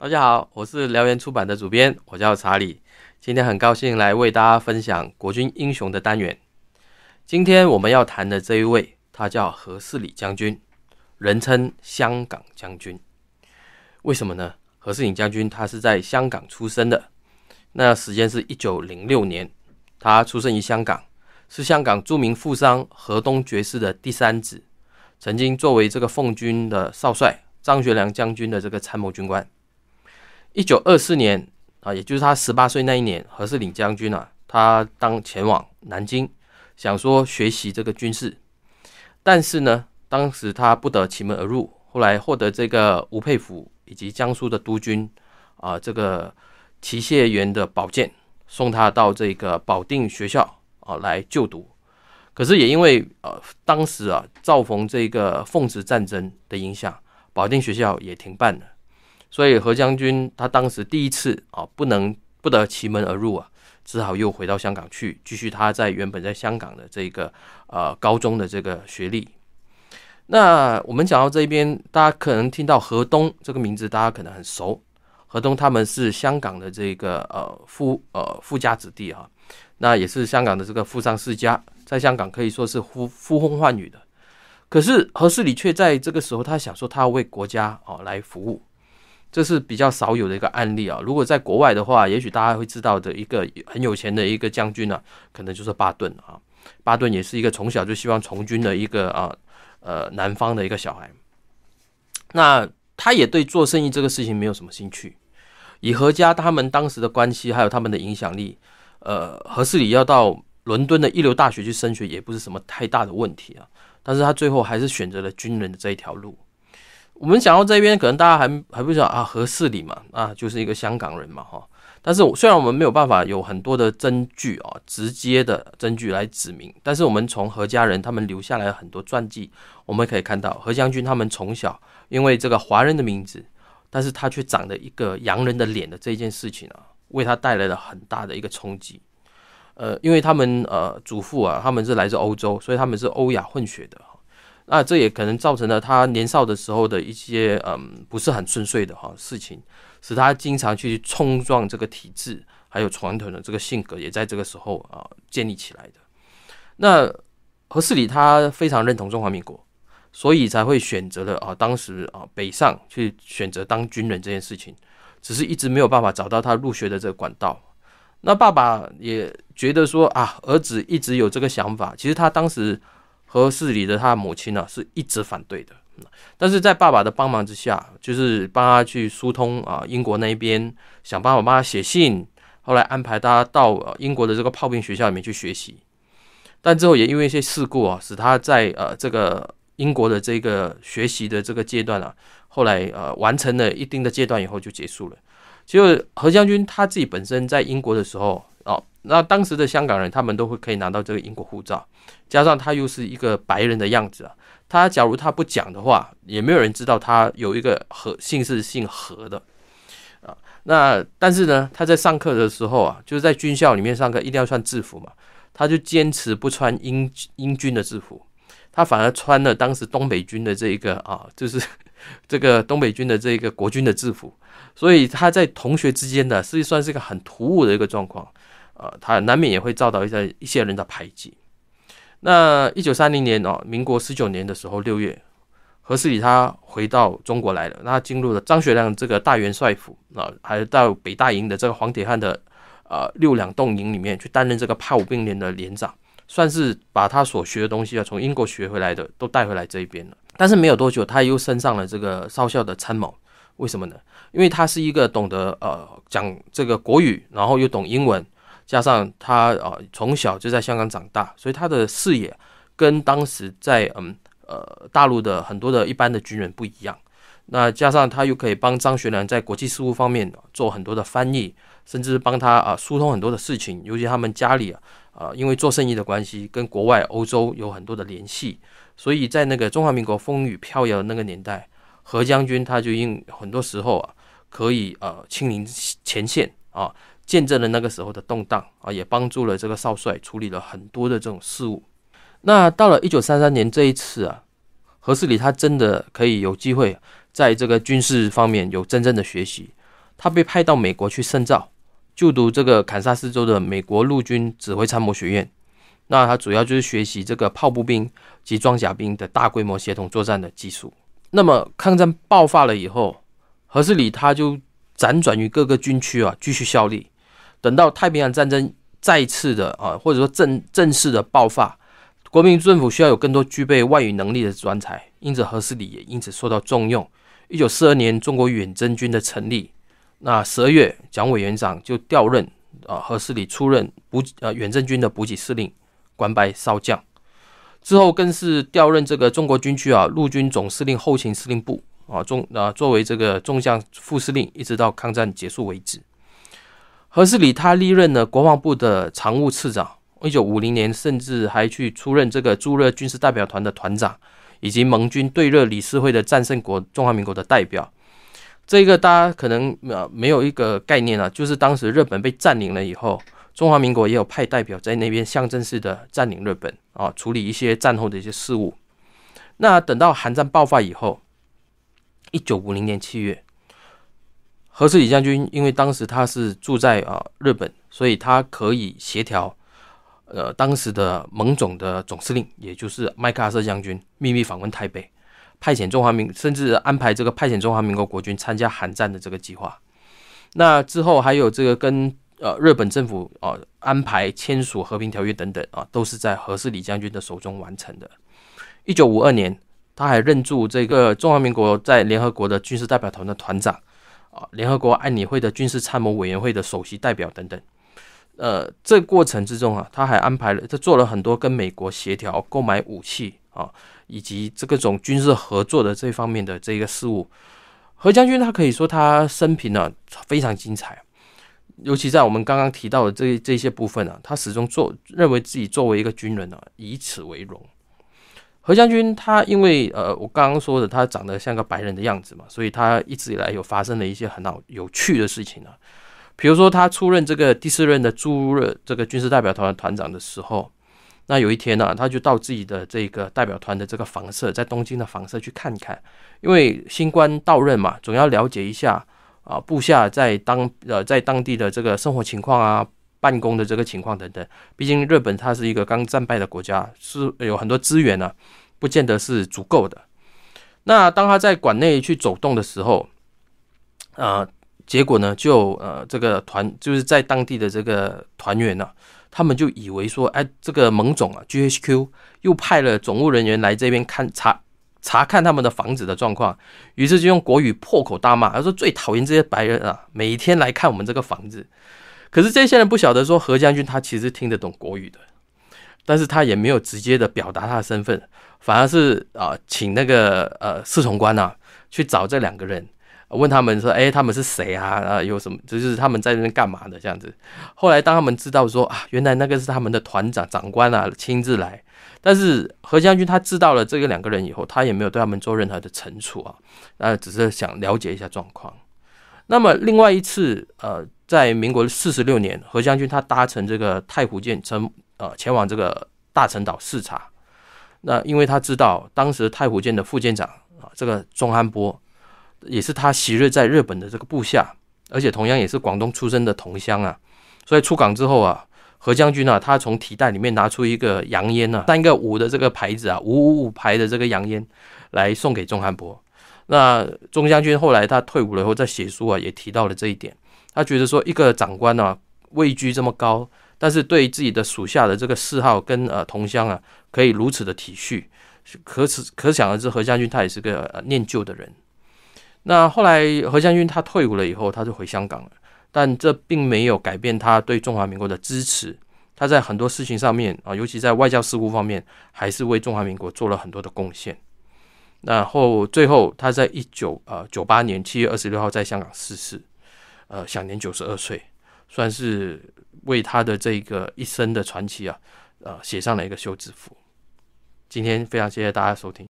大家好，我是燎原出版的主编，我叫查理。今天很高兴来为大家分享国军英雄的单元。今天我们要谈的这一位，他叫何世礼将军，人称香港将军。为什么呢？何世礼将军他是在香港出生的，那时间是一九零六年，他出生于香港，是香港著名富商何东爵士的第三子，曾经作为这个奉军的少帅张学良将军的这个参谋军官。一九二四年啊，也就是他十八岁那一年，何世领将军啊，他当前往南京，想说学习这个军事，但是呢，当时他不得其门而入，后来获得这个吴佩孚以及江苏的督军啊，这个齐燮元的宝剑，送他到这个保定学校啊来就读，可是也因为呃当时啊造逢这个奉旨战争的影响，保定学校也停办了。所以何将军他当时第一次啊，不能不得其门而入啊，只好又回到香港去，继续他在原本在香港的这个呃高中的这个学历。那我们讲到这边，大家可能听到何东这个名字，大家可能很熟。何东他们是香港的这个呃富呃富家子弟啊，那也是香港的这个富商世家，在香港可以说是呼呼风唤雨的。可是何世礼却在这个时候，他想说他要为国家哦来服务。这是比较少有的一个案例啊。如果在国外的话，也许大家会知道的一个很有钱的一个将军呢，可能就是巴顿啊。巴顿也是一个从小就希望从军的一个啊呃南方的一个小孩。那他也对做生意这个事情没有什么兴趣。以何家他们当时的关系，还有他们的影响力，呃，何世礼要到伦敦的一流大学去升学，也不是什么太大的问题啊。但是他最后还是选择了军人的这一条路。我们讲到这边，可能大家还还不知道啊，何世礼嘛，啊，就是一个香港人嘛，哈。但是虽然我们没有办法有很多的证据啊，直接的证据来指明，但是我们从何家人他们留下来很多传记，我们可以看到何将军他们从小因为这个华人的名字，但是他却长了一个洋人的脸的这件事情啊，为他带来了很大的一个冲击。呃，因为他们呃祖父啊，他们是来自欧洲，所以他们是欧亚混血的。那这也可能造成了他年少的时候的一些嗯不是很顺遂的哈事情，使他经常去冲撞这个体制，还有传统的这个性格也在这个时候啊建立起来的。那何世礼他非常认同中华民国，所以才会选择了啊当时啊北上去选择当军人这件事情，只是一直没有办法找到他入学的这个管道。那爸爸也觉得说啊儿子一直有这个想法，其实他当时。何世礼的他母亲呢，是一直反对的。但是在爸爸的帮忙之下，就是帮他去疏通啊英国那边，想办法帮他写信，后来安排他到英国的这个炮兵学校里面去学习。但之后也因为一些事故啊，使他在呃这个英国的这个学习的这个阶段啊，后来呃完成了一定的阶段以后就结束了。就何将军他自己本身在英国的时候。那当时的香港人，他们都会可以拿到这个英国护照，加上他又是一个白人的样子啊，他假如他不讲的话，也没有人知道他有一个何姓是姓何的啊。那但是呢，他在上课的时候啊，就是在军校里面上课，一定要穿制服嘛，他就坚持不穿英英军的制服，他反而穿了当时东北军的这一个啊，就是这个东北军的这个国军的制服，所以他在同学之间的，实际算是一个很突兀的一个状况。呃，他难免也会遭到一些一些人的排挤。那一九三零年哦，民国十九年的时候，六月，何世礼他回到中国来了，那进入了张学良这个大元帅府啊，还到北大营的这个黄铁汉的呃六两洞营里面去担任这个炮兵连的连长，算是把他所学的东西啊，从英国学回来的都带回来这一边了。但是没有多久，他又升上了这个少校的参谋。为什么呢？因为他是一个懂得呃讲这个国语，然后又懂英文。加上他啊，从小就在香港长大，所以他的视野跟当时在嗯呃大陆的很多的一般的军人不一样。那加上他又可以帮张学良在国际事务方面做很多的翻译，甚至帮他啊疏通很多的事情。尤其他们家里啊啊，因为做生意的关系，跟国外欧洲有很多的联系，所以在那个中华民国风雨飘摇的那个年代，何将军他就因很多时候啊可以呃亲临前线啊。见证了那个时候的动荡啊，也帮助了这个少帅处理了很多的这种事务。那到了一九三三年这一次啊，何世礼他真的可以有机会在这个军事方面有真正的学习，他被派到美国去深造，就读这个堪萨斯州的美国陆军指挥参谋学院。那他主要就是学习这个炮步兵及装甲兵的大规模协同作战的技术。那么抗战爆发了以后，何世礼他就辗转于各个军区啊，继续效力。等到太平洋战争再次的啊，或者说正正式的爆发，国民政府需要有更多具备外语能力的专才，因此何世礼也因此受到重用。一九四二年，中国远征军的成立，那十二月，蒋委员长就调任啊何世礼出任补呃远征军的补给司令。官拜少将，之后更是调任这个中国军区啊陆军总司令后勤司令部啊中啊作为这个中将副司令，一直到抗战结束为止。何世礼他历任了国防部的常务次长，一九五零年甚至还去出任这个驻日军事代表团的团长，以及盟军对日理事会的战胜国中华民国的代表。这个大家可能呃没有一个概念啊，就是当时日本被占领了以后。中华民国也有派代表在那边象征式的占领日本啊，处理一些战后的一些事务。那等到韩战爆发以后，一九五零年七月，何世礼将军因为当时他是住在啊日本，所以他可以协调呃当时的盟总的总司令，也就是麦克阿瑟将军秘密访问台北，派遣中华民甚至安排这个派遣中华民国国军参加韩战的这个计划。那之后还有这个跟。呃，日本政府啊安排签署和平条约等等啊，都是在何世礼将军的手中完成的。一九五二年，他还任驻这个中华民国在联合国的军事代表团的团长啊，联合国安理会的军事参谋委员会的首席代表等等。呃，这过程之中啊，他还安排了，他做了很多跟美国协调购买武器啊，以及这个种军事合作的这方面的这个事务。何将军他可以说他生平呢非常精彩。尤其在我们刚刚提到的这这些部分啊，他始终做认为自己作为一个军人呢，以此为荣。何将军他因为呃，我刚刚说的他长得像个白人的样子嘛，所以他一直以来有发生了一些很好有趣的事情啊。比如说他出任这个第四任的驻日这个军事代表团的团长的时候，那有一天呢，他就到自己的这个代表团的这个房舍，在东京的房舍去看看，因为新官到任嘛，总要了解一下。啊，部下在当呃在当地的这个生活情况啊，办公的这个情况等等。毕竟日本它是一个刚战败的国家，是有很多资源呢，不见得是足够的。那当他在馆内去走动的时候，啊，结果呢，就呃这个团就是在当地的这个团员呢，他们就以为说，哎，这个盟总啊，GHQ 又派了总务人员来这边看查。查看他们的房子的状况，于是就用国语破口大骂，他说最讨厌这些白人啊，每天来看我们这个房子。可是这些人不晓得说何将军他其实听得懂国语的，但是他也没有直接的表达他的身份，反而是啊请那个呃侍从官啊去找这两个人，问他们说，哎，他们是谁啊？啊，有什么？就是他们在那边干嘛的这样子。后来当他们知道说啊，原来那个是他们的团长长官啊，亲自来。但是何将军他知道了这个两个人以后，他也没有对他们做任何的惩处啊，那只是想了解一下状况。那么另外一次，呃，在民国四十六年，何将军他搭乘这个太湖舰，乘呃前往这个大陈岛视察。那因为他知道当时太湖舰的副舰长啊，这个钟安波也是他昔日在日本的这个部下，而且同样也是广东出生的同乡啊，所以出港之后啊。何将军呢？他从提袋里面拿出一个洋烟呢，三个五的这个牌子啊，五五五牌的这个洋烟，来送给钟汉波。那钟将军后来他退伍了以后，在写书啊，也提到了这一点。他觉得说，一个长官呢，位居这么高，但是对自己的属下的这个嗜好跟呃同乡啊，可以如此的体恤，可此可想而知，何将军他也是个念旧的人。那后来何将军他退伍了以后，他就回香港了。但这并没有改变他对中华民国的支持。他在很多事情上面啊，尤其在外交事务方面，还是为中华民国做了很多的贡献。然后最后，他在一九呃九八年七月二十六号在香港逝世，呃，享年九十二岁，算是为他的这个一生的传奇啊，呃，写上了一个休止符。今天非常谢谢大家收听。